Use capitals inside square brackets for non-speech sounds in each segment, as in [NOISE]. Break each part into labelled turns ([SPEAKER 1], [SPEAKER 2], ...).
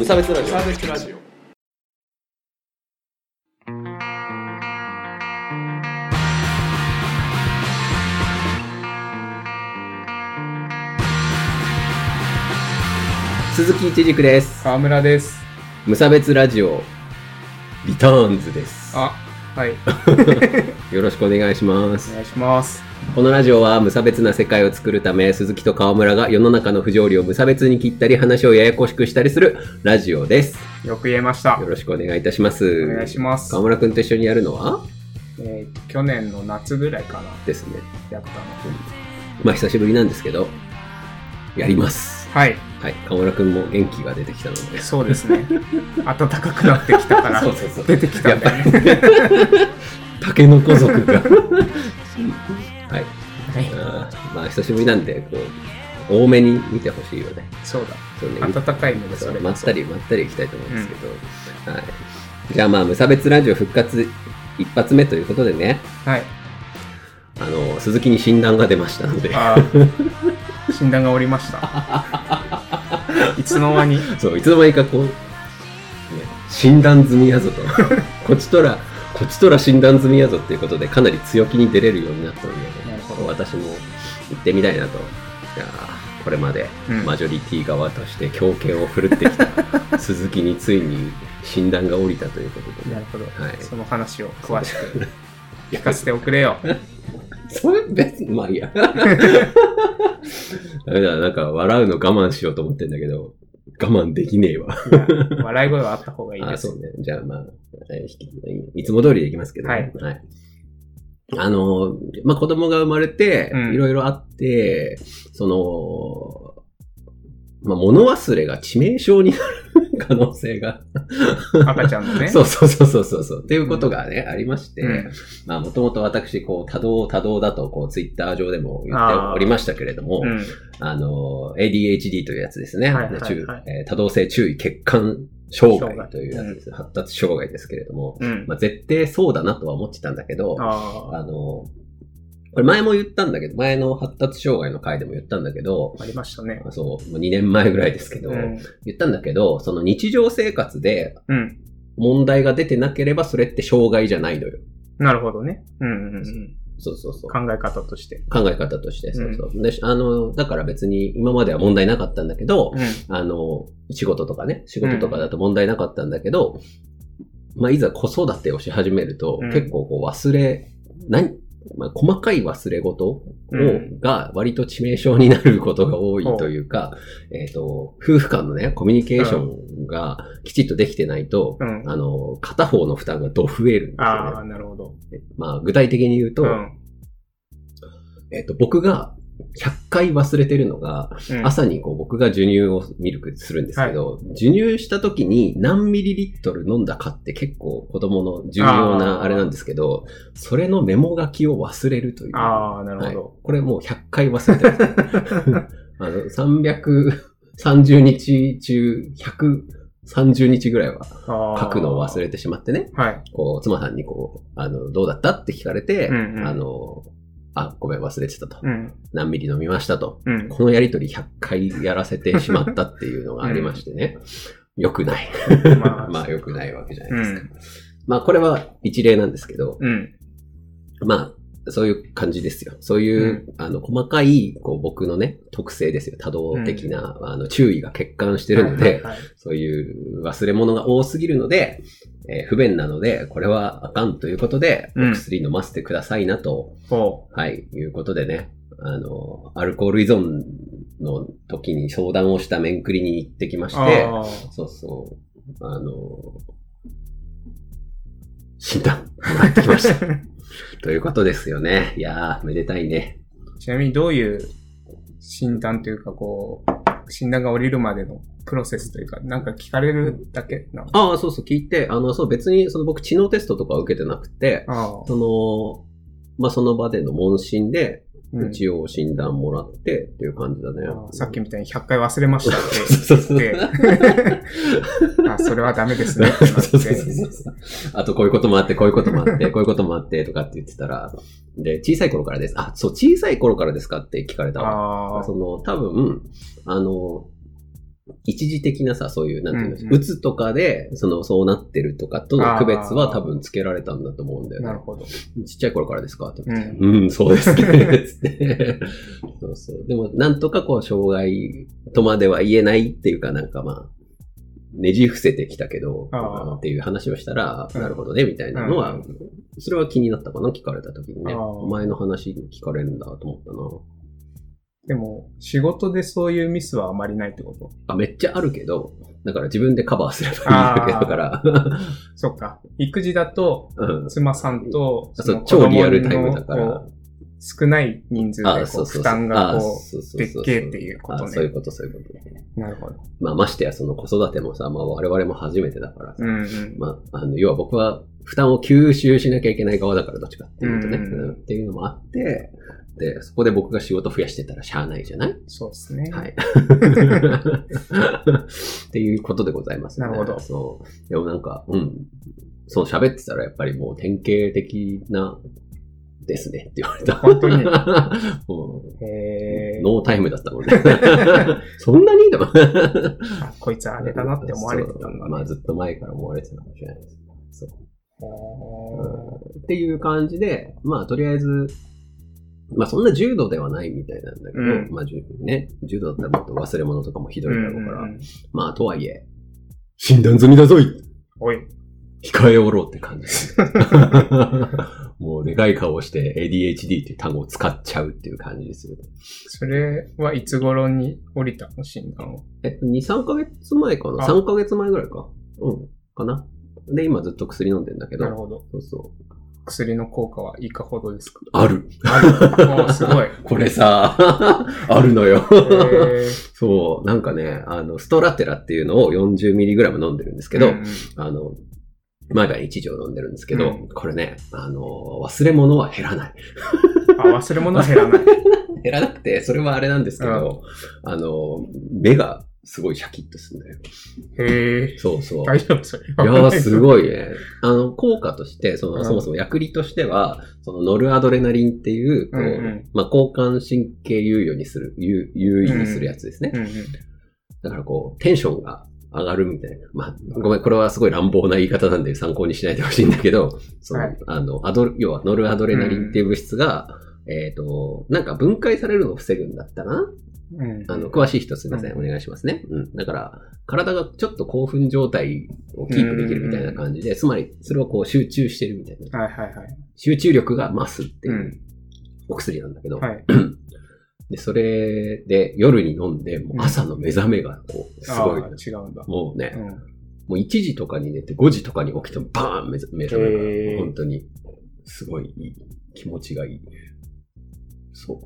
[SPEAKER 1] 無差別ラジオ。
[SPEAKER 2] サーベスラジオ。
[SPEAKER 1] 鈴木一軸です。
[SPEAKER 2] 川村です。
[SPEAKER 1] 無差別ラジオ。リターンズです。
[SPEAKER 2] あはい [LAUGHS]
[SPEAKER 1] よろしくお願いします。
[SPEAKER 2] お願いします。
[SPEAKER 1] このラジオは無差別な世界を作るため鈴木と川村が世の中の不条理を無差別に切ったり話をややこしくしたりするラジオです。
[SPEAKER 2] よく言えました。
[SPEAKER 1] よろしくお願いいたします。
[SPEAKER 2] お願いします。
[SPEAKER 1] 川村くんと一緒にやるのは？
[SPEAKER 2] えー去年の夏ぐらいかな。
[SPEAKER 1] ですね。
[SPEAKER 2] やったの。
[SPEAKER 1] まあ久しぶりなんですけどやります。
[SPEAKER 2] はい。
[SPEAKER 1] はい。川村くんも元気が出てきたので。
[SPEAKER 2] そうですね。[LAUGHS] 暖かくなってきたから
[SPEAKER 1] そうそうそう。
[SPEAKER 2] 出てきたんだよね
[SPEAKER 1] タケノコ族が。[LAUGHS] はい。
[SPEAKER 2] はい。
[SPEAKER 1] まあ久しぶりなんでこう多めに見てほしいよね。
[SPEAKER 2] そうだ。
[SPEAKER 1] そうね。
[SPEAKER 2] 暖かい目でそれ
[SPEAKER 1] まったりまったりいきたいと思うんですけど、はい、じゃあまあ無差別ラジオ復活一発目ということでね。
[SPEAKER 2] はい。
[SPEAKER 1] あの鈴木に診断が出ましたので。
[SPEAKER 2] 診断がおりました。[LAUGHS] いつの間に。
[SPEAKER 1] そういつの間にかこう、ね、診断済みやぞと。[LAUGHS] こっちとらこっちとら診断済みやぞっていうことでかなり強気に出れるようになったので、
[SPEAKER 2] なるほど。
[SPEAKER 1] 私も行ってみたいなと。いやーこれまで
[SPEAKER 2] うん。
[SPEAKER 1] マジョリティ側として強権を振るってきた。[LAUGHS] 鈴木についに診断が下りたということで。ね
[SPEAKER 2] なるほど、
[SPEAKER 1] はい。
[SPEAKER 2] その話を詳しく聞かせておくれよ。[LAUGHS]
[SPEAKER 1] それ別にまあいいや。[LAUGHS] ダメだ。なんか笑うの我慢しようと思ってんだけど我慢できねえわ。
[SPEAKER 2] 笑い声はあった方がいい
[SPEAKER 1] あ、
[SPEAKER 2] です。
[SPEAKER 1] そうね。じゃあまあ、えーいつも通りでいきますけど、
[SPEAKER 2] はい。
[SPEAKER 1] あの、まあ子供が生まれて
[SPEAKER 2] う、ん。
[SPEAKER 1] いろいろあって、その、まあ物忘れが致命傷になる可能性が。
[SPEAKER 2] 赤ちゃんのね。[LAUGHS]
[SPEAKER 1] そうそうそうそうそうそう。っていうことがね、ありまして、
[SPEAKER 2] うん。
[SPEAKER 1] まあもともと私、こう、多動多動だと、こう、ツイッター上でも言っておりましたけれども、
[SPEAKER 2] うん。
[SPEAKER 1] あの、ADHD というやつですね。
[SPEAKER 2] はいはいはい。
[SPEAKER 1] 多動性注意欠陥障害というやつです。発達障害ですけれども、
[SPEAKER 2] うん。
[SPEAKER 1] まあ、絶対そうだなとは思ってたんだけど、あ
[SPEAKER 2] あ
[SPEAKER 1] の、これ前も言ったんだけど、前の発達障害の回でも言ったんだけど、
[SPEAKER 2] あありましたね。
[SPEAKER 1] そう、もう2年前ぐらいですけど、
[SPEAKER 2] うん。
[SPEAKER 1] 言ったんだけど、その日常生活で
[SPEAKER 2] うん。
[SPEAKER 1] 問題が出てなければそれって障害じゃないのよ。
[SPEAKER 2] なるほどね。うんうんうん。
[SPEAKER 1] そうそうそう。
[SPEAKER 2] 考え方として。
[SPEAKER 1] 考え方として、そうそう。で、あの、だから別に今までは問題なかったんだけど、
[SPEAKER 2] うん。
[SPEAKER 1] あの、仕事とかね、仕事とかだと問題なかったんだけど、まあ、いざ子育てをし始めると、
[SPEAKER 2] うん。
[SPEAKER 1] 結構こう忘れ、何、まあ、細かい忘れ事を、
[SPEAKER 2] うん。
[SPEAKER 1] が割と致命傷になることが多いというか、えっ、と、夫婦間のね、コミュニケーションがきちっとできてないと、
[SPEAKER 2] うん。
[SPEAKER 1] あの、片方の負担がど増えるんですよ
[SPEAKER 2] ああ
[SPEAKER 1] ね。
[SPEAKER 2] なるほど。
[SPEAKER 1] まあ、具体的に言うと、
[SPEAKER 2] うん。
[SPEAKER 1] えっ、と、僕が100回忘れてるのが、
[SPEAKER 2] うん。
[SPEAKER 1] 朝にこう僕が授乳をミルクするんですけど、授乳した時に何ミリリットル飲んだかって結構子供の重要な
[SPEAKER 2] あ
[SPEAKER 1] れなんですけど、それのメモ書きを忘れるという。
[SPEAKER 2] ああなる
[SPEAKER 1] はい。
[SPEAKER 2] ほど、
[SPEAKER 1] これもう100回忘れてる [LAUGHS] あの、330日中130日ぐらいは書くのを忘れてしまってね、
[SPEAKER 2] はい。
[SPEAKER 1] こう、妻さんにこう、あの、どうだったって聞かれて、
[SPEAKER 2] うんうん。
[SPEAKER 1] あの、あ、ごめん忘れてたと。
[SPEAKER 2] うん
[SPEAKER 1] 何ミリ飲みましたと。
[SPEAKER 2] うん
[SPEAKER 1] このやりとり100回やらせてしまったっていうのがありましてね。良くない。
[SPEAKER 2] まあ [LAUGHS]
[SPEAKER 1] まあ良くないわけじゃな
[SPEAKER 2] う
[SPEAKER 1] いですか。
[SPEAKER 2] ん
[SPEAKER 1] まあこれは一例なんですけど、
[SPEAKER 2] うん
[SPEAKER 1] まあそういう感じですよ。そういう、あの細かいこう僕のね、特性ですよ。多動的な、あの注意が欠陥してるので、
[SPEAKER 2] はいはいはい。
[SPEAKER 1] そういう忘れ物が多すぎるので、えー不便なので、これはあかんということで、
[SPEAKER 2] うん。
[SPEAKER 1] お薬飲ませてくださいなと、
[SPEAKER 2] ほ
[SPEAKER 1] はい、いうことでね、あの、アルコール依存の時に相談をした面繰りに行ってきま
[SPEAKER 2] う
[SPEAKER 1] して、
[SPEAKER 2] あ
[SPEAKER 1] そうそう、あの、診断もらってきました。[LAUGHS] ということですよね。いやー、めでたいね。
[SPEAKER 2] ーちなみにどういう診断というかこう診断が降りるまでのプロセスというかなんか聞かれるだけなの？
[SPEAKER 1] ああ、そうそう、聞いて、あの、そう、別に、その僕、知能テストとか受けてなくて、その、まあ、その場での問診で、
[SPEAKER 2] うん
[SPEAKER 1] 一応診断もらってっていう感じだね。
[SPEAKER 2] さっきみたいに100回忘れましたって言って、[LAUGHS] あ、それはダメですね
[SPEAKER 1] あとこういうこともあって、こういうこともあって、[LAUGHS] こういうこともあって、とかって言ってたら、で、小さい頃からです。あ、そう、小さい頃からですかって聞かれたわ。その、多分、あの、一時的なさ、そういう、なんていうの、
[SPEAKER 2] うんうん
[SPEAKER 1] うつとかで、その、そうなってるとかとの区別は多分つけられたんだと思うんだよね。
[SPEAKER 2] なるほど。
[SPEAKER 1] ちっちゃい頃からですか？って言って
[SPEAKER 2] うん。
[SPEAKER 1] うん、そうですね。つって。そうそう。でも、なんとかこう、障害とまでは言えないっていうか、なんかまあ、ねじ伏せてきたけど、っていう話をしたら、
[SPEAKER 2] うん
[SPEAKER 1] なるほどね、みたいなのは、
[SPEAKER 2] うん
[SPEAKER 1] それは気になったかな、聞かれた時にね。お前の話聞かれるんだと思ったな。
[SPEAKER 2] でも、仕事でそういうミスはあまりないってこと？
[SPEAKER 1] あ、めっちゃあるけど、だから自分でカバーすればいいだけだから。
[SPEAKER 2] そっか。育児だと、
[SPEAKER 1] うん。
[SPEAKER 2] 妻さんと、
[SPEAKER 1] そう
[SPEAKER 2] の
[SPEAKER 1] 超リアルタイムだから
[SPEAKER 2] 少ない人数で
[SPEAKER 1] あ、
[SPEAKER 2] こ
[SPEAKER 1] そう。
[SPEAKER 2] 負担が
[SPEAKER 1] あ
[SPEAKER 2] こ
[SPEAKER 1] そう
[SPEAKER 2] でっけえっていうこと
[SPEAKER 1] あそういう
[SPEAKER 2] ね。
[SPEAKER 1] こと、そういうこと。
[SPEAKER 2] なるほど。
[SPEAKER 1] まあ、ましてやその子育てもさ、まあ我々も初めてだからさ、
[SPEAKER 2] うんうん。
[SPEAKER 1] まあ、あの、要は僕は負担を吸収しなきゃいけない側だから、どっちかっていうとね、
[SPEAKER 2] うんうん
[SPEAKER 1] うんっていうのもあって、で、そこで僕が仕事増やしてたらしゃあないじゃない？
[SPEAKER 2] そうですね。
[SPEAKER 1] はい。[LAUGHS] っていうことでございますね。
[SPEAKER 2] なるほど
[SPEAKER 1] そう。でもなんか、うん。そう喋ってたらやっぱりもう典型的なですねって言われた。
[SPEAKER 2] 本当に [LAUGHS]
[SPEAKER 1] もう
[SPEAKER 2] へー
[SPEAKER 1] ノータイムだったもんね。[LAUGHS] そんなに？でも。
[SPEAKER 2] あこいつあれだなって思われてたんだね。
[SPEAKER 1] まあずっと前から思われてたかもしれないです。そう。
[SPEAKER 2] お
[SPEAKER 1] っていう感じで、まあとりあえず、まあそんな重度ではないみたいなんだけど、
[SPEAKER 2] うん
[SPEAKER 1] まあ重ね、重度だったらもっと忘れ物とかもひどいだろうから、まあとはいえ、診断済みだぞい
[SPEAKER 2] おい。
[SPEAKER 1] 控えおろうって感じです。[LAUGHS] もうでかい顔をして ADHD っていう単語を使っちゃうっていう感じですよね。
[SPEAKER 2] それはいつ頃に降りたの診断を？
[SPEAKER 1] えっと、2、3ヶ月前かな？
[SPEAKER 2] あ
[SPEAKER 1] ?3 ヶ月前ぐらいか。うん。かなで、今ずっと薬飲んでんだけど。
[SPEAKER 2] なるほど。
[SPEAKER 1] そうそう。
[SPEAKER 2] 薬の効果はいかほどですか？
[SPEAKER 1] ある。
[SPEAKER 2] ある。おすごい。[LAUGHS]
[SPEAKER 1] これさ、[LAUGHS] あるのよ。
[SPEAKER 2] へー
[SPEAKER 1] そう。なんかね、あの、ストラテラっていうのを 40mg 飲んでるんですけど、
[SPEAKER 2] うんうん
[SPEAKER 1] あの、毎晩1錠飲んでるんですけど、
[SPEAKER 2] うん
[SPEAKER 1] これね、あの、忘れ物は減らない。
[SPEAKER 2] あ、忘れ物は減らない。[LAUGHS]
[SPEAKER 1] 減らなくて、それはあれなんですけど、あの、目がすごいシャキッとするんだよ。
[SPEAKER 2] へえ。
[SPEAKER 1] そうそう。
[SPEAKER 2] 大丈夫それ。
[SPEAKER 1] いやー、すごいね。あの、効果として、その、
[SPEAKER 2] うん
[SPEAKER 1] そもそも薬理としては、そのノルアドレナリンっていう、こう、
[SPEAKER 2] うんうん
[SPEAKER 1] まあ、交感神経優位にする、優優位にするやつですね。
[SPEAKER 2] うんうん。
[SPEAKER 1] だからこう、テンションが上がるみたいな。まあ、ごめん、これはすごい乱暴な言い方なんで参考にしないでほしいんだけど、その、
[SPEAKER 2] はい
[SPEAKER 1] あの、アド、要はノルアドレナリンっていう物質が、えっ、と、なんか分解されるのを防ぐんだったかな
[SPEAKER 2] うん
[SPEAKER 1] あの、詳しい人すみません、
[SPEAKER 2] う
[SPEAKER 1] お願いしますね。うん。だから、体がちょっと興奮状態をキープできるみたいな感じで、つまり、それをこう集中してるみたいな。
[SPEAKER 2] はいはいはい。
[SPEAKER 1] 集中力が増すっていううんお薬なんだけど、
[SPEAKER 2] はい。[CLEARS THROAT]
[SPEAKER 1] で、それで夜に飲んで、もう朝の目覚めがこう、すごい。
[SPEAKER 2] あー違うんだ。
[SPEAKER 1] もうね、
[SPEAKER 2] うん。
[SPEAKER 1] もう1時とかに寝て5時とかに起きてもバーン目覚める本当に、すごいいい。気持ちがいい。そう。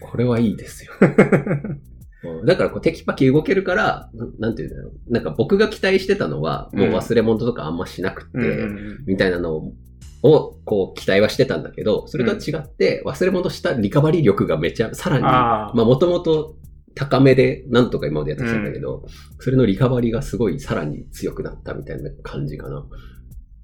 [SPEAKER 1] これはいいですよ。[LAUGHS] うんだからこうテキパキ動けるから、ななんていうんだろう。なんか僕が期待してたのは、もう忘れ物とかあんましなくて、みたいなのを、こう期待はしてたんだけど、それとは違って、忘れ物したリカバリー力がめちゃ、さらに。まあもともと高めでなんとか今までやってきたんだけど、それのリカバリーがすごいさらに強くなったみたいな感じかな。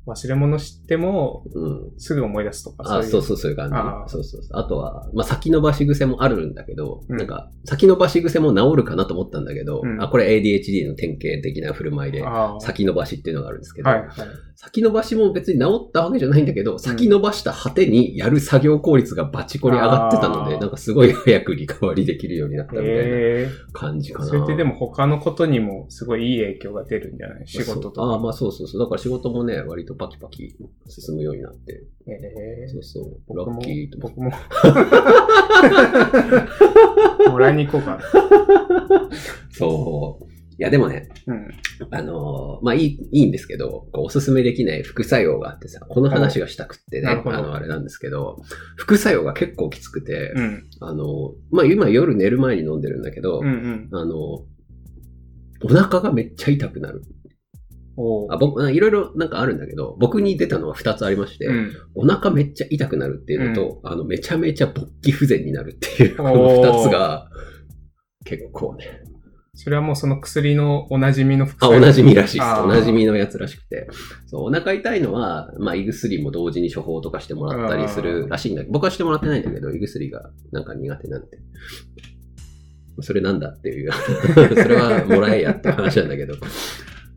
[SPEAKER 2] 忘れ物しても、
[SPEAKER 1] うん。
[SPEAKER 2] すぐ思い出すとか。
[SPEAKER 1] あ、
[SPEAKER 2] い
[SPEAKER 1] そうそう、そういう感じそうそうそう。あとは、まあ、先延ばし癖もあるんだけど、
[SPEAKER 2] うん
[SPEAKER 1] なんか、先延ばし癖も治るかなと思ったんだけど、
[SPEAKER 2] うん
[SPEAKER 1] あ、これ ADHD の典型的な振る舞いで、
[SPEAKER 2] ああ。
[SPEAKER 1] 先延ばしっていうのがあるんですけど、
[SPEAKER 2] はいはい。
[SPEAKER 1] 先延ばしも別に治ったわけじゃないんだけど、先延ばした果てにやる作業効率がバチコリ上がってたので、なんかすごい早くリカバリーできるようになったみたいな。感じかな。
[SPEAKER 2] それってでも他のことにもすごいいい影響が出るんじゃない？仕事とか。
[SPEAKER 1] ああ、まあそうそうそう。だから仕事もね、割とパキパキ進むようになって。
[SPEAKER 2] へえ
[SPEAKER 1] そうそう。ラッキーと
[SPEAKER 2] 僕も。[LAUGHS] もらいに行こうかな。
[SPEAKER 1] そう。いや、でもね、
[SPEAKER 2] うん。
[SPEAKER 1] あのーまあいい、いいんですけど、おすすめできない副作用があってさ、この話がしたくってね、あの、あれなんですけど、副作用が結構きつくて、
[SPEAKER 2] うん。
[SPEAKER 1] あの、まあ今夜寝る前に飲んでるんだけど、
[SPEAKER 2] うんうん。
[SPEAKER 1] あの、お腹がめっちゃ痛くなる。
[SPEAKER 2] お
[SPEAKER 1] あ僕、いろいろなんかあるんだけど、僕に出たのは2つありまして、
[SPEAKER 2] うん。
[SPEAKER 1] お腹めっちゃ痛くなるっていうのと、あの、めちゃめちゃ勃起不全になるっていう、この2つが、結構ね、
[SPEAKER 2] それはもうその薬のおなじみの副
[SPEAKER 1] あ、
[SPEAKER 2] 作用
[SPEAKER 1] おなじみらしいです。おなじみのやつらしくて。そう、お腹痛いのは、まあ、胃薬も同時に処方とかしてもらったりするらしいんだけど、僕はしてもらってないんだけど、胃薬がなんか苦手なんで。それなんだっていう。[LAUGHS] それはもらえやって話なんだけど。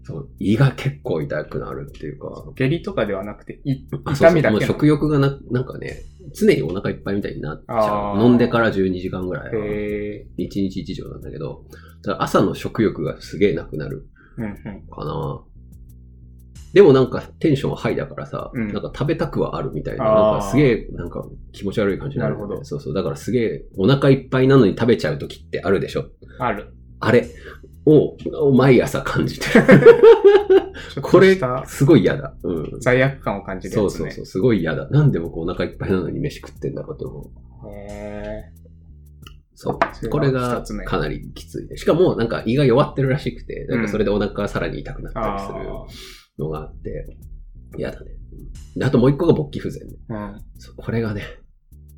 [SPEAKER 1] そう胃が結構痛くなるっていうか。
[SPEAKER 2] 下痢とかではなくて、い
[SPEAKER 1] あそうそうもう食欲がな、なんかね、常にお腹いっぱいみたいになっちゃう。飲んでから12時間ぐらいは。
[SPEAKER 2] へ
[SPEAKER 1] 1日1錠なんだけど、朝の食欲がすげえなくなる
[SPEAKER 2] ーうんうん。
[SPEAKER 1] かな。でもなんかテンションはハイだからさ、
[SPEAKER 2] うん
[SPEAKER 1] なんか食べたくはあるみたいな、なんかすげえなんか気持ち悪い感じになるんだよね
[SPEAKER 2] なるほど
[SPEAKER 1] そうそう。だからすげえお腹いっぱいなのに食べちゃう時ってあるでしょ？
[SPEAKER 2] ある。
[SPEAKER 1] あれをを毎朝感じてる。[LAUGHS] ことれすごい嫌だ。うん。
[SPEAKER 2] 罪悪感を感じるやつね。
[SPEAKER 1] そうそうそう、すごい嫌だ。なんで僕お腹いっぱいなのに飯食ってんだろうと思う。
[SPEAKER 2] へ
[SPEAKER 1] そうこれがかなりきついで。しかもなんか胃が弱ってるらしくて、なんかそれでお腹がさらに痛くなっ
[SPEAKER 2] ー
[SPEAKER 1] たりする
[SPEAKER 2] あ
[SPEAKER 1] のがあって、嫌だね。であともう一個が勃起不全ね。
[SPEAKER 2] ーうん。
[SPEAKER 1] これがね、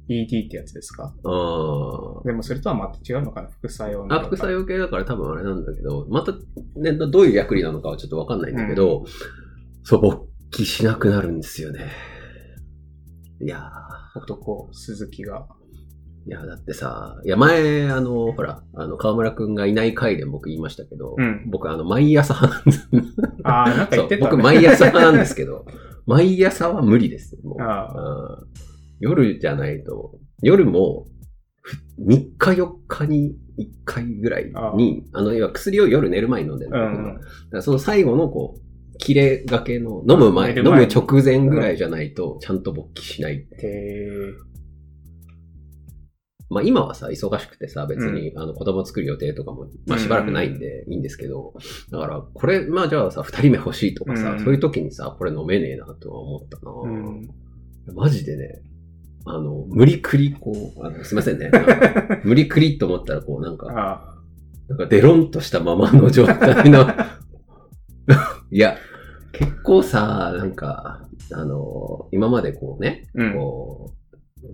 [SPEAKER 2] ED ってやつですか？
[SPEAKER 1] あー
[SPEAKER 2] でもそれとはまた違うのかな？副作用の。
[SPEAKER 1] あ、副作用系だから多分あれなんだけど、またね、どういう役になるのかはちょっとわかんないんだけど、そう、勃起しなくなるんですよね。いやー
[SPEAKER 2] 男、鈴木が。
[SPEAKER 1] いや、だってさ、いや、前、あの、ほら、あの、河村くんがいない回で僕言いましたけど、
[SPEAKER 2] うん
[SPEAKER 1] 僕、あの、毎朝派なんです。
[SPEAKER 2] ああ、なんか言ってた、ね。
[SPEAKER 1] 僕、毎朝派なんですけど、毎朝は無理です。もう
[SPEAKER 2] あ
[SPEAKER 1] うん夜じゃないと、夜も、3日4日に1回ぐらいに、あの、薬を夜寝る前に飲んでるんだけど、
[SPEAKER 2] うん
[SPEAKER 1] だからその最後のこう、切れがけの、飲む前、飲む直前ぐらいじゃないと、ちゃんと勃起しない。
[SPEAKER 2] へ
[SPEAKER 1] まあ今はさ、忙しくてさ、別に、あの子供作る予定とかも、まあしばらくないんでいいんですけど、だから、これ、まあじゃあさ、二人目欲しいとかさ、
[SPEAKER 2] うん。
[SPEAKER 1] そういう時にさ、これ飲めねえなとは思ったな。マジでね、あの、無理くり、こう、あのすいませんね。[LAUGHS] 無理くりと思ったら、こう、なんか、
[SPEAKER 2] あ
[SPEAKER 1] なんかデロンとしたままの状態の、[LAUGHS] いや、結構さ、なんか、あの、今までこうね、
[SPEAKER 2] あ。うん。
[SPEAKER 1] こう、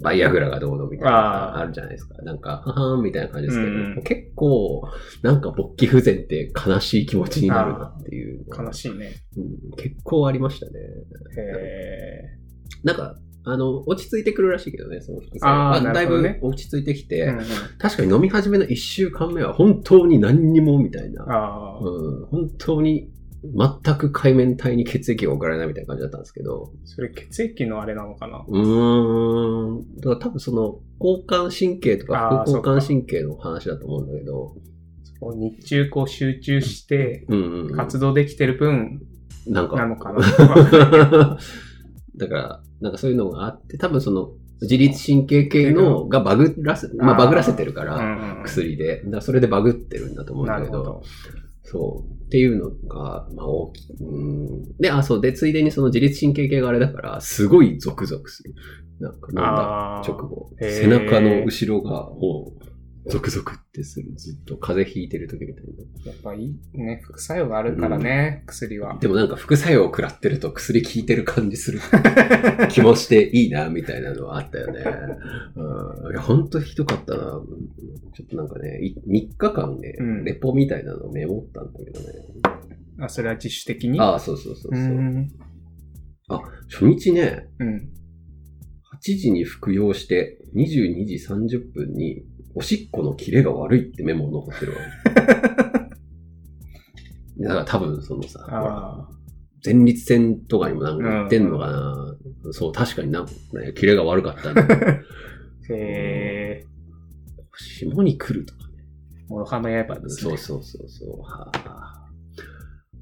[SPEAKER 1] バイアグラがどうのみたいな
[SPEAKER 2] あ
[SPEAKER 1] るじゃないですか。なんか、ははーんみたいな感じですけど、
[SPEAKER 2] うん
[SPEAKER 1] 結構、なんか勃起不全って悲しい気持ちになるなっていうのが
[SPEAKER 2] 悲しいね。
[SPEAKER 1] うん結構ありましたね。
[SPEAKER 2] へ
[SPEAKER 1] なんか、あの、落ち着いてくるらしいけどね、その副作用
[SPEAKER 2] あー
[SPEAKER 1] だいぶ落ち着いてきて、
[SPEAKER 2] え。うんうん。
[SPEAKER 1] 確かに飲み始めの1週間目は本当に何にもみたいな。うん、本当に全く海面体に血液が送られないみたいな感じだったんですけど、
[SPEAKER 2] それ血液のあれなのかな？
[SPEAKER 1] うーん、だから多分その交感神経とか副交感神経の話だと思うんだけど、
[SPEAKER 2] 日中こう集中して活動できてる分
[SPEAKER 1] なんか、
[SPEAKER 2] なのかな？[LAUGHS]
[SPEAKER 1] だから、なんかそういうのがあって、多分その自律神経系のがバグらせ、まあバグらせてるから、薬で。だそれでバグってるんだと思うんだけど。そう。っていうのが、まあ大きい。うん。で、あ、そう。で、ついでにその自律神経系があれだから、すごいゾクゾクする。なんか飲んだ直後。背中の後ろがもう、ゾクゾクってする。ずっと風邪ひいてる時みたい
[SPEAKER 2] やっぱいいね、副作用があるからね、薬は
[SPEAKER 1] な。。でもなんか副作用を食らってると薬効いてる感じする気もしていいな、みたいなのはあったよね。うん。いや、ほんとひどかったな。ちょっとなんかね、い3日間ね、
[SPEAKER 2] うん
[SPEAKER 1] レポみたいなのメモったんだけどね。
[SPEAKER 2] あ、それは自主的に？
[SPEAKER 1] ああ、そうそうそうそう。
[SPEAKER 2] うん。
[SPEAKER 1] あ、初日ね、
[SPEAKER 2] うん。
[SPEAKER 1] 8時に服用して、22時30分に、おしっこのキレが悪いってメモ残ってるわ。[LAUGHS] だから多分そのさ、前立腺とかにもなんか行ってんのかな、そう、確かになんかね、キレが悪かった [LAUGHS] んだ。
[SPEAKER 2] あ。へえ。
[SPEAKER 1] 下に来るとかね。
[SPEAKER 2] 諸刃の刃ですね。
[SPEAKER 1] そうそうそうそう。はあ、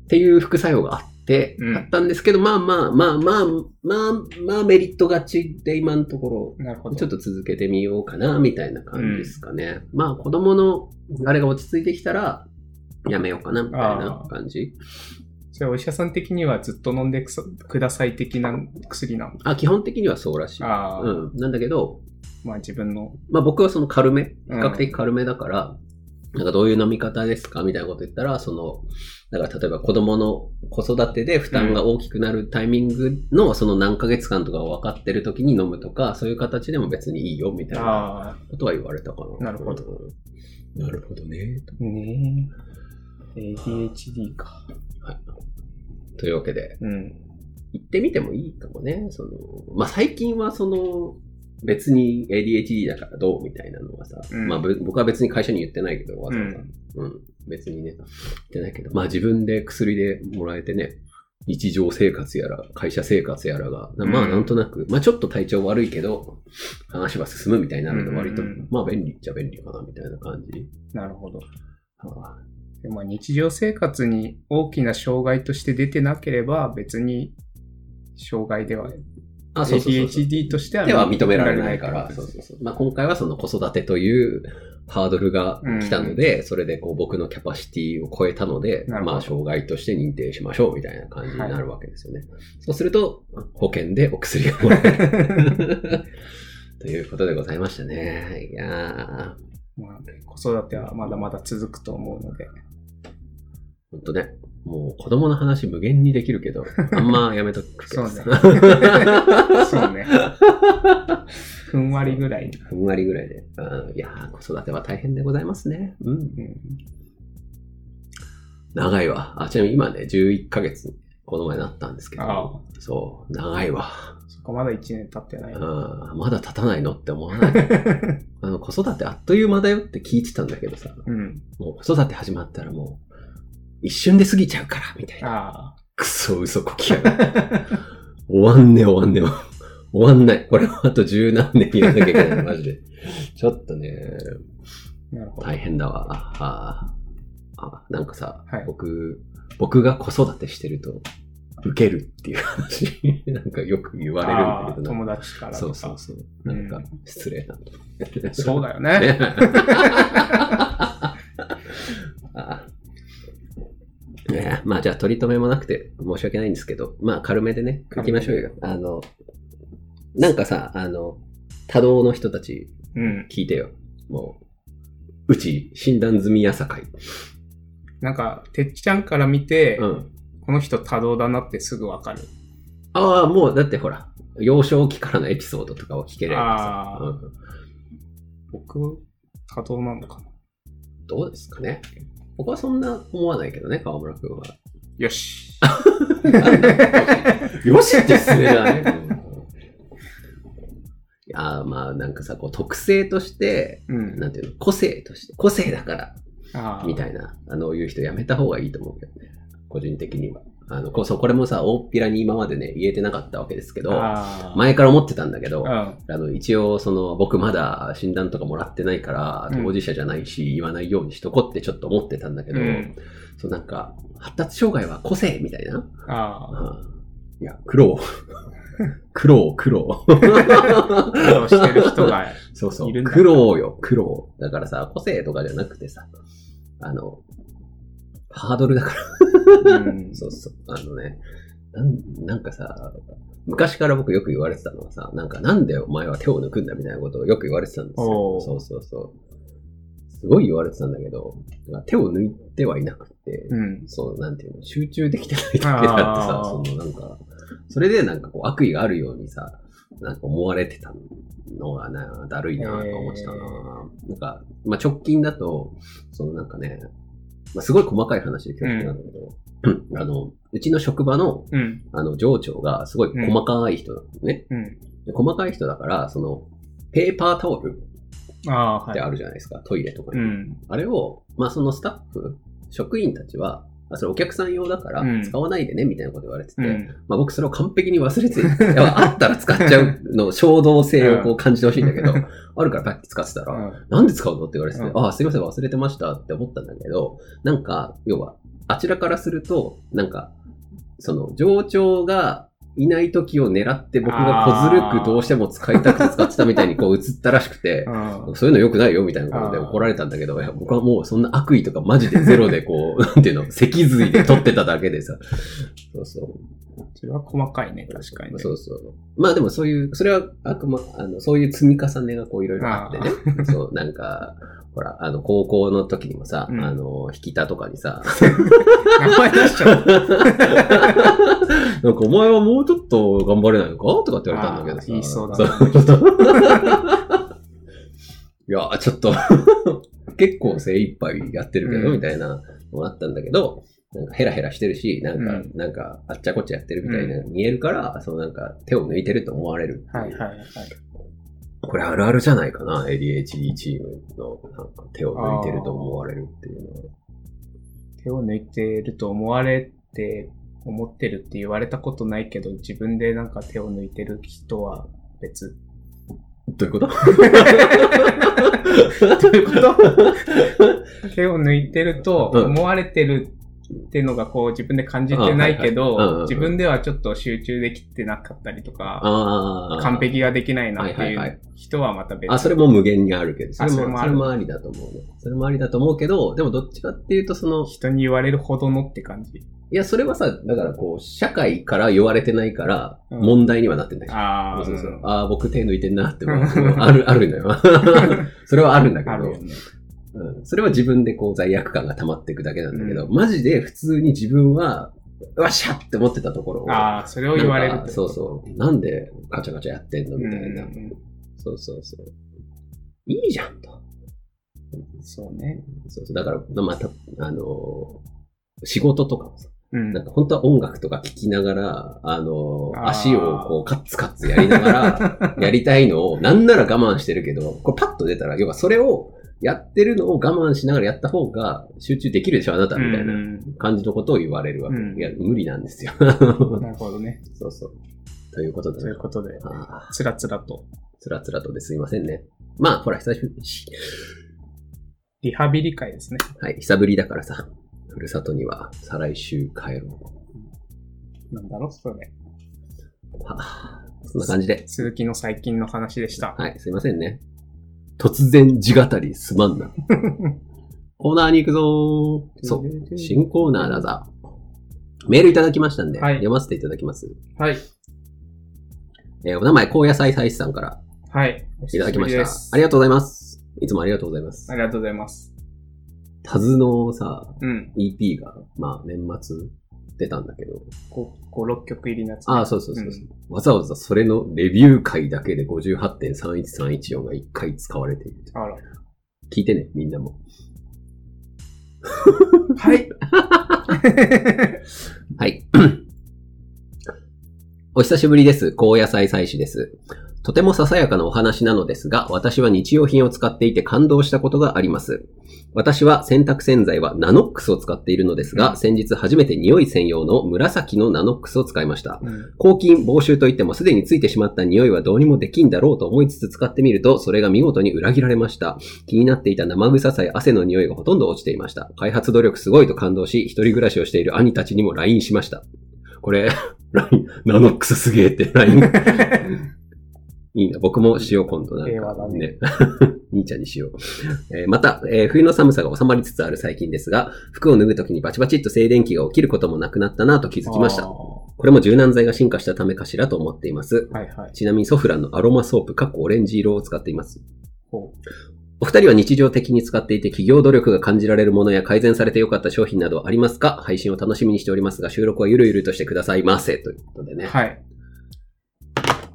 [SPEAKER 1] っていう副作用があって、
[SPEAKER 2] うん
[SPEAKER 1] あったんですけど、まあまあまあまあ、まあまあメリット勝ちで今のところ。ちょっと続けてみようかな、みたいな感じですかね。まあ子供のあれが落ち着いてきたら、やめようかな、みたいな感じ。
[SPEAKER 2] それお医者さん的にはずっと飲んでください的な薬なの？
[SPEAKER 1] あ、基本的にはそうらしい。
[SPEAKER 2] ああ、
[SPEAKER 1] うん。なんだけど、
[SPEAKER 2] まあ自分の。
[SPEAKER 1] まあ僕はその軽め、比
[SPEAKER 2] うん
[SPEAKER 1] 較的軽めだから、なんかどういう飲み方ですかみたいなこと言ったら、その、だから例えば子供の子育てで負担が大きくなるタイミングのその何ヶ月間とかが分かってる時に飲むとか、そういう形でも別にいいよみたいなことは言われたかな。
[SPEAKER 2] なるほど
[SPEAKER 1] うん。なるほどね。
[SPEAKER 2] ねえ。ADHD か。
[SPEAKER 1] はい。というわけで、
[SPEAKER 2] うん。
[SPEAKER 1] 行ってみてもいいかもね。その、まあ、最近はその、別に ADHD だからどうみたいなのはさ、
[SPEAKER 2] うん。
[SPEAKER 1] まあぶ僕は別に会社に言ってないけど、わざわざ。うん。別にね、言ってないけど、まあ自分で薬でもらえてね、日常生活やら、会社生活やらが、まあ
[SPEAKER 2] うん
[SPEAKER 1] なんとなく、まあちょっと体調悪いけど、話は進むみたいになると割と、
[SPEAKER 2] うんうんうん。
[SPEAKER 1] まあ便利っちゃ便利かな、みたいな感じ。
[SPEAKER 2] なるほど。
[SPEAKER 1] あ
[SPEAKER 2] でまあ、日常生活に大きな障害として出てなければ別に障害では
[SPEAKER 1] あ、そうそうそうそう。
[SPEAKER 2] ADHD としては
[SPEAKER 1] では認められないから、そうそうそう。まあ、今回はその子育てというハードルが来たので、それでこう僕のキャパシティを超えたので、まあ、障害として認定しましょうみたいな感じになるわけですよね。そうすると、保険でお薬がもらえる。[LAUGHS] ということでございましたね。いやー、
[SPEAKER 2] まあ、子育てはまだまだ続くと思うので。
[SPEAKER 1] ほんとね。もう子供の話無限にできるけど、[LAUGHS] あんまやめとくけどさ。[LAUGHS]
[SPEAKER 2] そうね。ふんわりぐらい。
[SPEAKER 1] ふんわりぐらいで。うんいやー、子育ては大変でございますね。うん。
[SPEAKER 2] うん
[SPEAKER 1] 長いわ。あ、ちなみに今ね、11ヶ月、この前なったんですけど。
[SPEAKER 2] あ
[SPEAKER 1] そう、長いわ。
[SPEAKER 2] そこまだ1年経ってない。
[SPEAKER 1] うん、まだ経たないのって思わない？[LAUGHS] あの、子育てあっという間だよって聞いてたんだけどさ、
[SPEAKER 2] うん。
[SPEAKER 1] もう子育て始まったらもう、一瞬で過ぎちゃうから、みたいな。
[SPEAKER 2] あ
[SPEAKER 1] くそ嘘こきやがって。終わんね終わんね終わんない。これはあと十何年やらなきゃいけない、マジで。[LAUGHS] ちょっとね。大変だわ。ああなんかさ、
[SPEAKER 2] はい
[SPEAKER 1] 僕、僕が子育てしてると、受けるっていう話、[LAUGHS] なんかよく言われるんだけどな。
[SPEAKER 2] 友達から。
[SPEAKER 1] そうそうそう。なんか
[SPEAKER 2] うん、
[SPEAKER 1] 失礼な。
[SPEAKER 2] そうだよね。
[SPEAKER 1] ね [LAUGHS] あねまあじゃあ取り留めもなくて申し訳ないんですけど、まあ軽めでね、行きましょうよ。あの、なんかさ、あの、多動の人たち
[SPEAKER 2] うん。
[SPEAKER 1] 聞いてよ。もう、うち診断済みやさかい。
[SPEAKER 2] なんか、てっちゃんから見て、
[SPEAKER 1] うん。
[SPEAKER 2] この人多動だなってすぐわかる。
[SPEAKER 1] ああ、もうだってほら、幼少期からのエピソードとかを聞ければ
[SPEAKER 2] あ
[SPEAKER 1] さ、うん
[SPEAKER 2] 僕、多動なのかな。
[SPEAKER 1] どうですかね。僕はそんな思わないけどね、河村くんは。
[SPEAKER 2] よし。[LAUGHS]
[SPEAKER 1] よしって失礼じゃないいやーまあなんかさ、こう特性として、
[SPEAKER 2] うん。
[SPEAKER 1] なんていうの、個性として、個性だから、みたいな、あの、いう人やめた方がいいと思うけどね。個人的には。あの、こうそう、これもさ、大っぴらに今までね、言えてなかったわけですけど、前から思ってたんだけど、
[SPEAKER 2] うん。
[SPEAKER 1] あの、一応、その、僕まだ診断とかもらってないから、
[SPEAKER 2] うん
[SPEAKER 1] 当事者じゃないし、言わないようにしとこうってちょっと思ってたんだけど、
[SPEAKER 2] うん
[SPEAKER 1] そう、なんか、発達障害は個性みたいな。
[SPEAKER 2] あ
[SPEAKER 1] いや、苦労。[LAUGHS] 苦労、苦労。
[SPEAKER 2] 苦労してる人が、[LAUGHS]
[SPEAKER 1] そうそ
[SPEAKER 2] いうるん。だ
[SPEAKER 1] 苦労よ、苦労。だからさ、個性とかじゃなくてさ、あの、ハードルだから。
[SPEAKER 2] うん
[SPEAKER 1] そうそう。あのね、なんなんかさ、昔から僕よく言われてたのはさ、なんかなんでお前は手を抜くんだみたいなことをよく言われてたんですよ。そうそうそう。すごい言われてたんだけど、手を抜いてはいなくて、
[SPEAKER 2] うん。
[SPEAKER 1] そう、なんていうの、集中できてないだけであってさ、そのなんか、それでなんかこう悪意があるようにさ、なんか思われてたのがな、だるいなと思ってたな。なんか、まあ直近だと、そのなんかね、まあすごい細かい話で恐縮なんだけど、あの、うちの職場の、
[SPEAKER 2] うん。
[SPEAKER 1] あの、上長がすごい細かい人な
[SPEAKER 2] ん。
[SPEAKER 1] で細かい人だから、その、ペーパータオル。ってあるじゃないですか、トイレとかに。
[SPEAKER 2] うん。
[SPEAKER 1] あれを、まあそのスタッフ、職員たちは、あそれお客さん用だから
[SPEAKER 2] うん。
[SPEAKER 1] 使わないでね、みたいなこと言われてて、
[SPEAKER 2] うん。
[SPEAKER 1] まあ僕それを完璧に忘れてて、い [LAUGHS] やあったら使っちゃうの、衝動性をこう感じてほしいんだけど、[LAUGHS] あるからパッて使ってたら、なんで使うのって言われてて、
[SPEAKER 2] うん。
[SPEAKER 1] ああ、すいません、忘れてましたって思ったんだけど、なんか、要は、あちらからすると、なんか、その、上長がいない時を狙って僕が小ずるくどうしても使いたくて使ってたみたいにこう映ったらしくて、
[SPEAKER 2] うん。
[SPEAKER 1] そういうの良くないよみたいなことで怒られたんだけど、僕はもうそんな悪意とかマジでゼロでこう、なんていうの、脊髄で取ってただけでさ。そうそう。
[SPEAKER 2] それは細かいね、確かにね。
[SPEAKER 1] そうそう。まあでもそういう、それはあくま、あの、そういう積み重ねがこういろいろあってね。そう、なんか、ほら、あの、高校の時にもさ、
[SPEAKER 2] うん。
[SPEAKER 1] あの、引き田とかにさ、
[SPEAKER 2] 名前出しちゃう。[LAUGHS]
[SPEAKER 1] なんかお前はもうちょっと頑張れないのか？とかって言われたんだけどさ。
[SPEAKER 2] あー言いそうだな。
[SPEAKER 1] そう。[LAUGHS] いやー、ちょっと、[LAUGHS] 結構精一杯やってるけど、
[SPEAKER 2] うん。
[SPEAKER 1] みたいなのがあったんだけど、なんかヘラヘラしてるし、なんか、
[SPEAKER 2] うん。
[SPEAKER 1] なんか、あっちゃこっちゃやってるみたいな見えるから、そうなんか手を抜いてると思われる
[SPEAKER 2] はいはいはい。
[SPEAKER 1] これあるあるじゃないかな、ADHD チームのなんか手を抜いてると思われるっていうのは。
[SPEAKER 2] 手を抜いてると思われて、思ってるって言われたことないけど、自分でなんか手を抜いてる人は別。
[SPEAKER 1] どういうこと？
[SPEAKER 2] どういうこと？[LAUGHS] 手を抜いてると
[SPEAKER 1] うん
[SPEAKER 2] 思われてるっていうのがこう自分で感じてないけど、自分ではちょっと集中できてなかったりとか。完璧ができないなって
[SPEAKER 1] はいう
[SPEAKER 2] 人はまた別。
[SPEAKER 1] あ、それも無限にあるけど、それも、それ
[SPEAKER 2] あそれもあ
[SPEAKER 1] りだと思うね。それもありだと思うけど、でもどっちかっていうと、その、
[SPEAKER 2] 人に言われるほどのって感じ。
[SPEAKER 1] いや、それはさ、だからこう、社会から言われてないから、
[SPEAKER 2] うん
[SPEAKER 1] 問題にはなってんだよ。
[SPEAKER 2] ああ、
[SPEAKER 1] そうそう
[SPEAKER 2] うん
[SPEAKER 1] ああ、僕手抜いてんなって、[LAUGHS] ある、あるんだよ。[LAUGHS] それはあるんだけど
[SPEAKER 2] あるよ、ね。
[SPEAKER 1] うん、それは自分でこう罪悪感が溜まっていくだけなんだけど、マジで普通に自分は、わっしゃって思ってたところを、
[SPEAKER 2] ああ、それを言われる
[SPEAKER 1] そうそう。なんでガチャガチャやってんのみたいな。
[SPEAKER 2] うん
[SPEAKER 1] そうそうそう。いいじゃんと。
[SPEAKER 2] そうね。
[SPEAKER 1] そうそう。だから、また、あのー仕事とかもさ、
[SPEAKER 2] うん
[SPEAKER 1] なんか本当は音楽とか聴きながら、あのー足をこうカッツカッツやりながら、[LAUGHS] やりたいのを、なんなら我慢してるけど、これパッと出たら、要はそれをやってるのを我慢しながらやった方が集中できるでしょ、あなたみたいな
[SPEAKER 2] うん
[SPEAKER 1] 感じのことを言われるわけ。
[SPEAKER 2] うん
[SPEAKER 1] いや、無理なんですよ。[LAUGHS]
[SPEAKER 2] なるほどね。
[SPEAKER 1] そうそう。ということで
[SPEAKER 2] ということで、
[SPEAKER 1] あ
[SPEAKER 2] つらつらと。
[SPEAKER 1] ーつらつらとですいませんね。まあ、ほら、久しぶり。
[SPEAKER 2] リハビリ会ですね。
[SPEAKER 1] はい、久ぶりだからさ、ふるさとには再来週帰ろ
[SPEAKER 2] なんだろう、それ。
[SPEAKER 1] う。はあ、そんな感じで。
[SPEAKER 2] 鈴木の最近の話でした。
[SPEAKER 1] はい、すいませんね。突然字語りすまんな。コーナーに行くぞー。そう、新コーナーだぞ。メールいただきましたんで、
[SPEAKER 2] はい
[SPEAKER 1] 読ませていただきます。
[SPEAKER 2] はい。
[SPEAKER 1] えーお名前、高野菜菜師さんから
[SPEAKER 2] はい。
[SPEAKER 1] いただきました。あ
[SPEAKER 2] り
[SPEAKER 1] がとうございます。いつもありがとうございます
[SPEAKER 2] あ。りがとうございます。
[SPEAKER 1] タズのさ、
[SPEAKER 2] うん。
[SPEAKER 1] EP が、まあ、年末出たんだけど、
[SPEAKER 2] 5、6曲入りのやつ、
[SPEAKER 1] ああ、そうそうそうそう、わざわざそれのレビュー回だけで58.31314が1回使われている。
[SPEAKER 2] あら。
[SPEAKER 1] 聞いてね、みんなも。
[SPEAKER 2] はい。
[SPEAKER 1] はい。お久しぶりです。高野菜採取です。とてもささやかなお話なのですが、私は日用品を使っていて感動したことがあります。私は洗濯洗剤はナノックスを使っているのですが、
[SPEAKER 2] うん
[SPEAKER 1] 先日初めて匂い専用の紫のナノックスを使いました。
[SPEAKER 2] うん
[SPEAKER 1] 抗菌、防臭といってもすでについてしまった匂いはどうにもできんだろうと思いつつ使ってみると、それが見事に裏切られました。気になっていた生臭さや汗の匂いがほとんど落ちていました。開発努力すごいと感動し、一人暮らしをしている兄たちにも LINE しました。これ、[LAUGHS] LINE、ナノックスすげえって LINE。[LAUGHS] いいな、僕もしよう、今度なんか。
[SPEAKER 2] 平和だね [LAUGHS]
[SPEAKER 1] 兄ちゃんにしよう。えーまた、えー冬の寒さが収まりつつある最近ですが、服を脱ぐときにバチバチっと静電気が起きることもなくなったなと気づきました。
[SPEAKER 2] あ
[SPEAKER 1] これも柔軟剤が進化したためかしらと思っています。
[SPEAKER 2] ーはいはい。
[SPEAKER 1] ちなみにソフランのアロマソープ、かっこオレンジ色を使っています。
[SPEAKER 2] ほ
[SPEAKER 1] お二人は日常的に使っていて企業努力が感じられるものや改善されてよかった商品などありますか？配信を楽しみにしておりますが、収録はゆるゆるとしてくださいませ。ということでね。
[SPEAKER 2] うはい。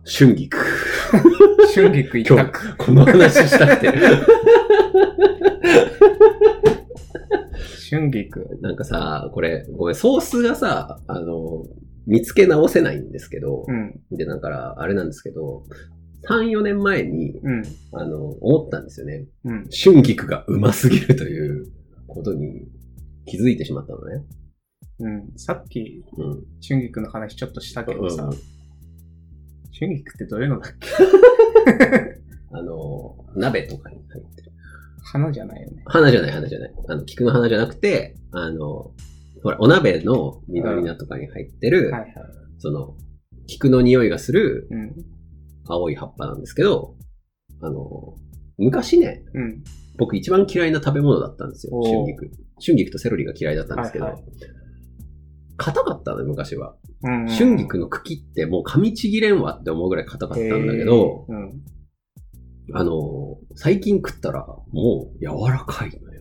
[SPEAKER 1] 春菊。
[SPEAKER 2] 春菊一
[SPEAKER 1] 今日
[SPEAKER 2] 択。、
[SPEAKER 1] この話したくて。
[SPEAKER 2] 春菊。
[SPEAKER 1] なんかさ、これ、ごめん、ソースがさ、あの、見つけ直せないんですけど、
[SPEAKER 2] うん。
[SPEAKER 1] で、だから、あれなんですけど、3、4年前に、
[SPEAKER 2] うん。
[SPEAKER 1] あの、思ったんですよね。
[SPEAKER 2] うん。
[SPEAKER 1] 春菊がうますぎるということに気づいてしまったのね。
[SPEAKER 2] うん。さっき、
[SPEAKER 1] うん。
[SPEAKER 2] 春菊の話ちょっとしたけどさ、
[SPEAKER 1] うん
[SPEAKER 2] 春菊ってどういうのだっけ？[LAUGHS]
[SPEAKER 1] あの、鍋とかに入ってる。
[SPEAKER 2] 花じゃないよね。
[SPEAKER 1] 花じゃない、花じゃない。あの、菊の花じゃなくて、あの、ほら、お鍋の緑菜とかに入ってる、
[SPEAKER 2] はいはい。
[SPEAKER 1] その、菊の匂いがする
[SPEAKER 2] うん。
[SPEAKER 1] 青い葉っぱなんですけど、あの、昔ね、
[SPEAKER 2] うん。
[SPEAKER 1] 僕一番嫌いな食べ物だったんですよ、春菊。春菊とセロリが嫌いだったんですけど、
[SPEAKER 2] はいはい
[SPEAKER 1] 硬かったのよ、昔は。
[SPEAKER 2] うん。
[SPEAKER 1] 春菊の茎ってもう噛みちぎれんわって思うぐらい硬かったんだけど、
[SPEAKER 2] うん。
[SPEAKER 1] あの、最近食ったらもう柔らかいのよ。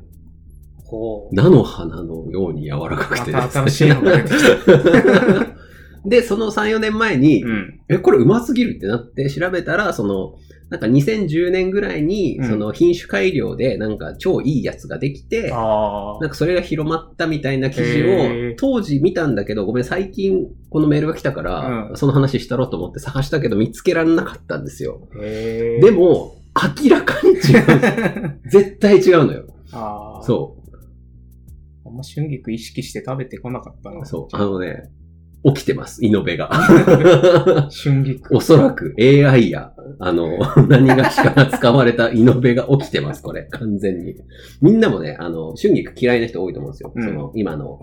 [SPEAKER 1] 菜の花のように柔らかくて、
[SPEAKER 2] また新しいのが出てき [LAUGHS]
[SPEAKER 1] で、その3、4年前に、
[SPEAKER 2] うん。
[SPEAKER 1] え、これうますぎるってなって調べたら、その、なんか2010年ぐらいに
[SPEAKER 2] う、ん
[SPEAKER 1] その品種改良でなんか超いいやつができて、
[SPEAKER 2] あ
[SPEAKER 1] なんかそれが広まったみたいな記事を当時見たんだけど、ごめん、最近このメールが来たから、
[SPEAKER 2] うん
[SPEAKER 1] その話したろうと思って探したけど見つけられなかったんですよ。で、も、明らかに違う。[LAUGHS] 絶対違うのよ。
[SPEAKER 2] ああ。
[SPEAKER 1] そ
[SPEAKER 2] あんま春菊意識して食べてこなかったな。
[SPEAKER 1] う。そう。あのね、起きてます、イノベが。
[SPEAKER 2] 春菊。
[SPEAKER 1] おそらく AI や、あの、[LAUGHS] 何がしから使われたイノベが起きてます、これ。完全に。みんなもね、あの、春菊嫌いな人多いと思うんですよ。
[SPEAKER 2] うん
[SPEAKER 1] その、今の、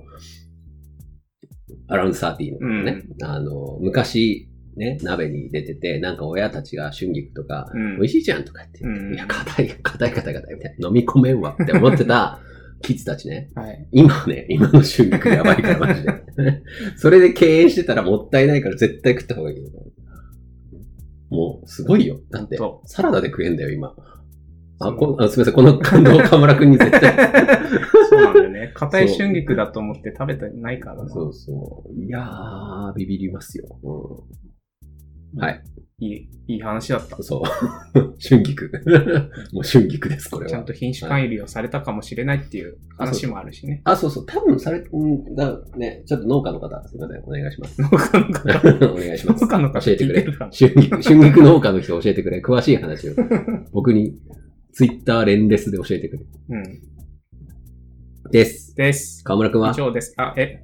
[SPEAKER 1] アラウンド30のね、あの、昔、ね、鍋に出てて、なんか親たちが春菊とか、
[SPEAKER 2] うん
[SPEAKER 1] 美味しいじゃんとか言って、
[SPEAKER 2] うん
[SPEAKER 1] いや、硬い、硬い硬い硬いみたいな、飲み込めんわって思ってたキッズたちね。
[SPEAKER 2] はい。
[SPEAKER 1] 今ね、今の春菊やばいから、マジで。[LAUGHS] それで敬遠してたらもったいないから絶対食った方がいいよ。もう、すごいよ。だって
[SPEAKER 2] そ、
[SPEAKER 1] サラダで食えんだよ、今。あ、こあすみません、この感動を河村くんに絶対。[LAUGHS]
[SPEAKER 2] そうなんだよね。硬い春菊だと思って食べてないからな。
[SPEAKER 1] そうそう。いやー、ビビりますよ。うん、はい。
[SPEAKER 2] いい、いい話だった。
[SPEAKER 1] そう。[LAUGHS] 春菊。[LAUGHS] もう春菊です、これは。
[SPEAKER 2] ちゃんと品種管理をされたかもしれないっていう話もあるしね。
[SPEAKER 1] あ、そうそう。多分、され、うん、だね、ちょっと農家の方、すみません、お願いします。
[SPEAKER 2] 農家の方、[LAUGHS]
[SPEAKER 1] お願いします。
[SPEAKER 2] 農家の方
[SPEAKER 1] 教えてくれ。春菊、春菊農家の人教えてくれ。詳しい話を。僕に、ツイッター連レスで教えてくれ。
[SPEAKER 2] うん。
[SPEAKER 1] です。
[SPEAKER 2] です。
[SPEAKER 1] 河村くんは？
[SPEAKER 2] 以上です。あ、え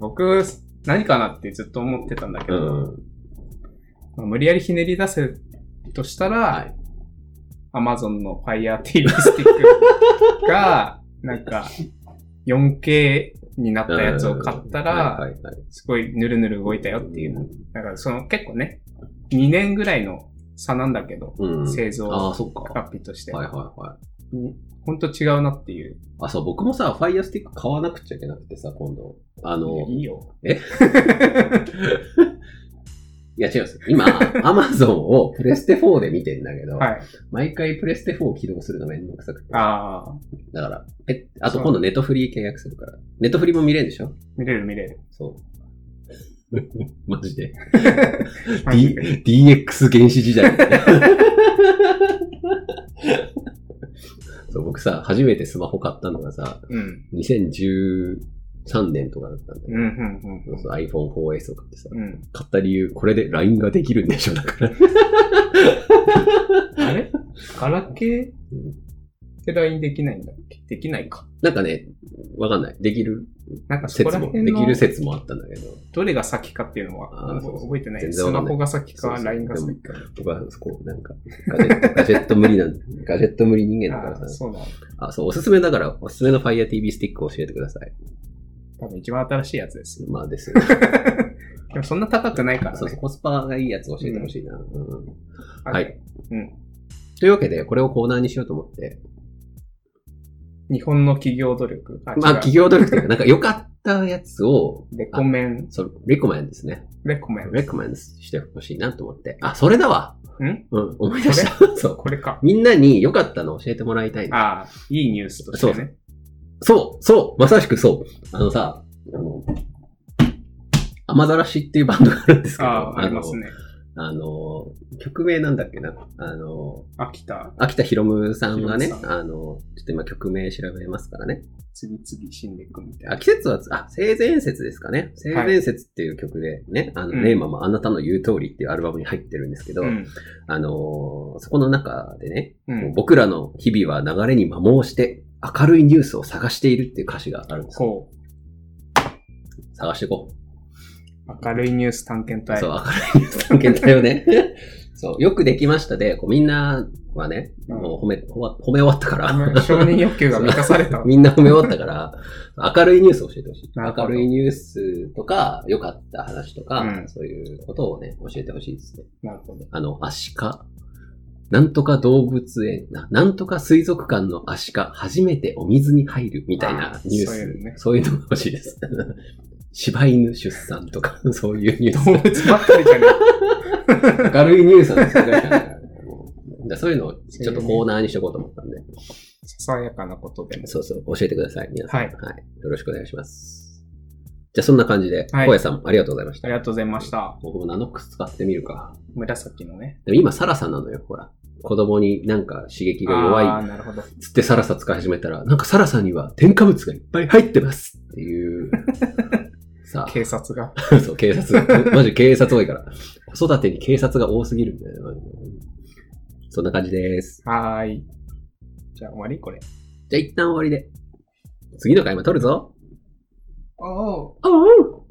[SPEAKER 2] 僕、何かなってずっと思ってたんだけど、
[SPEAKER 1] うん。
[SPEAKER 2] まあ無理やりひねり出せとしたら、
[SPEAKER 1] はい。
[SPEAKER 2] Amazon の Fire TV スティックが、[LAUGHS] なんか、4K になったやつを買った
[SPEAKER 1] うん
[SPEAKER 2] ら。すごいヌルヌル動いたよっていう。だからその結構ね、2年ぐらいの差なんだけど、
[SPEAKER 1] うん。
[SPEAKER 2] 製造
[SPEAKER 1] ああ、そっか。
[SPEAKER 2] アッピとして。
[SPEAKER 1] はいはいはい。
[SPEAKER 2] うんほんと違うなっていう。
[SPEAKER 1] あ、そう、僕もさ、ファイヤースティック買わなくちゃいけなくてさ、今度。あの、
[SPEAKER 2] いいよ。
[SPEAKER 1] え？[LAUGHS] いや違うんですよ。今、アマゾンをプレステ4で見てんだけど、
[SPEAKER 2] はい。
[SPEAKER 1] 毎回プレステ4を起動するのめんどくさくて。
[SPEAKER 2] ああ、
[SPEAKER 1] だから、え、あと今度ネットフリー契約するから。ネットフリーも見れるでしょ？
[SPEAKER 2] 見れる見れる。
[SPEAKER 1] そう。[LAUGHS] マジで。[LAUGHS] D、
[SPEAKER 2] で
[SPEAKER 1] DX 原始時代。そう僕さ、初めてスマホ買ったのがさ、
[SPEAKER 2] うん。
[SPEAKER 1] 2013年とかだったんだよ。
[SPEAKER 2] うん、うん、
[SPEAKER 1] そうそう iPhone4S を買ってさ、
[SPEAKER 2] うん。うん。
[SPEAKER 1] 買った理由、これで LINE ができるんでしょ、だから。
[SPEAKER 2] あれ？ガラケー？って LINE できないんだっけ？できないか。
[SPEAKER 1] なんかね、わかんない。できる？
[SPEAKER 2] なんかそこ
[SPEAKER 1] 説も、できる説もあったんだけど、
[SPEAKER 2] どれが先かっていうのは
[SPEAKER 1] あーそうそう
[SPEAKER 2] 覚えてない。
[SPEAKER 1] 全然わかんない
[SPEAKER 2] スマホが先か、LINE が先か。
[SPEAKER 1] 僕はそこ、なんか、ガジェット、[LAUGHS] ガジェット無理なんガジェット無理人間だからさ。
[SPEAKER 2] そうだ。
[SPEAKER 1] あ、そう、おすすめだから、おすすめの Fire TV スティックを教えてください。
[SPEAKER 2] 多分一番新しいやつですよ。
[SPEAKER 1] まあですよね。[LAUGHS]
[SPEAKER 2] でもそんな高くないからね。
[SPEAKER 1] そうそう、コスパがいいやつ教えてほしいな。うんはい。
[SPEAKER 2] うん。
[SPEAKER 1] というわけで、これをコーナーにしようと思って、
[SPEAKER 2] 日本の企業努力。あ、
[SPEAKER 1] まあ、企業努力というか、なんか良かったやつを、
[SPEAKER 2] レコメン、
[SPEAKER 1] そう、レコメンですね。
[SPEAKER 2] レコメン。
[SPEAKER 1] レコメンしてほしいなと思って。あ、それだわ
[SPEAKER 2] ん？
[SPEAKER 1] うん、思い出した。[LAUGHS] そう。
[SPEAKER 2] これか。
[SPEAKER 1] みんなに良かったのを教えてもらいたいな。
[SPEAKER 2] ああ、いいニュースとしてね。
[SPEAKER 1] そう、そう、まさしくそう。あのさ、あの、雨ざらしっていうバンドがあるんですけど、
[SPEAKER 2] ああ、ありますね。
[SPEAKER 1] あの、曲名なんだっけな？あの、
[SPEAKER 2] 秋田、
[SPEAKER 1] 秋田ひろむさんがねあの、ちょっと今曲名調べますからね。
[SPEAKER 2] 次々死んでいくみたいな。
[SPEAKER 1] あ、季節は、あ、生前説ですかね。生前説っていう曲でね、あの、
[SPEAKER 2] うん
[SPEAKER 1] ネーマもあなたの言う通りっていうアルバムに入ってるんですけど、
[SPEAKER 2] うん。
[SPEAKER 1] あの、そこの中でね、
[SPEAKER 2] う。
[SPEAKER 1] ん僕らの日々は流れに摩耗して明るいニュースを探しているっていう歌詞があるんですよ。
[SPEAKER 2] こ
[SPEAKER 1] 探していこう。
[SPEAKER 2] う、明るいニュース探検隊。
[SPEAKER 1] そう、明るいニュース探検隊をね。[LAUGHS] そう、よくできましたで、こうみんなはね、
[SPEAKER 2] うん
[SPEAKER 1] もう褒め、褒め終わったから。
[SPEAKER 2] 承認欲求が [LAUGHS] 満たされた。[LAUGHS]
[SPEAKER 1] みんな褒め終わったから、明るいニュースを教えてほしい。明るいニュースとか、良かった話とか、
[SPEAKER 2] うん
[SPEAKER 1] そういうことをね、教えてほしいですね。
[SPEAKER 2] なるほど。
[SPEAKER 1] あの、アシカ。なんとか動物園、ななんとか水族館のアシカ、初めてお水に入るみたいなニュース。
[SPEAKER 2] そういうのね
[SPEAKER 1] そういうのが欲しいです。柴犬出産とか、[LAUGHS] そういうニュース。
[SPEAKER 2] 動物ばっかりじゃね [LAUGHS]
[SPEAKER 1] 明るいニュースなんですよ。だからだそういうのをちょっとコーナーにしとこうと思ったんで。
[SPEAKER 2] え。ささやかなことでも。
[SPEAKER 1] そうそう、教えてください。皆さん。
[SPEAKER 2] はい
[SPEAKER 1] よろしくお願いします。じゃあそんな感じで、
[SPEAKER 2] はい
[SPEAKER 1] さんありがとうございました。
[SPEAKER 2] ありがとうございました。
[SPEAKER 1] 僕もナノックス使ってみるか。
[SPEAKER 2] 紫のね。
[SPEAKER 1] でも今サラサなのよ、ほら。子供になんか刺激が弱い
[SPEAKER 2] ああ、なるほど。
[SPEAKER 1] つってサラサ使い始めたら、なんかサラサには添加物がいっぱい入ってますっていう。[LAUGHS] さ
[SPEAKER 2] 警察が。
[SPEAKER 1] あ、[LAUGHS] そう、警察。[LAUGHS] マジ警察多いから。子育てに警察が多すぎるんだよねマジで。そんな感じです。
[SPEAKER 2] はーい。じゃあ終わり？これ。
[SPEAKER 1] じゃあ一旦終わりで。次の回も撮るぞ。
[SPEAKER 2] おお。
[SPEAKER 1] おう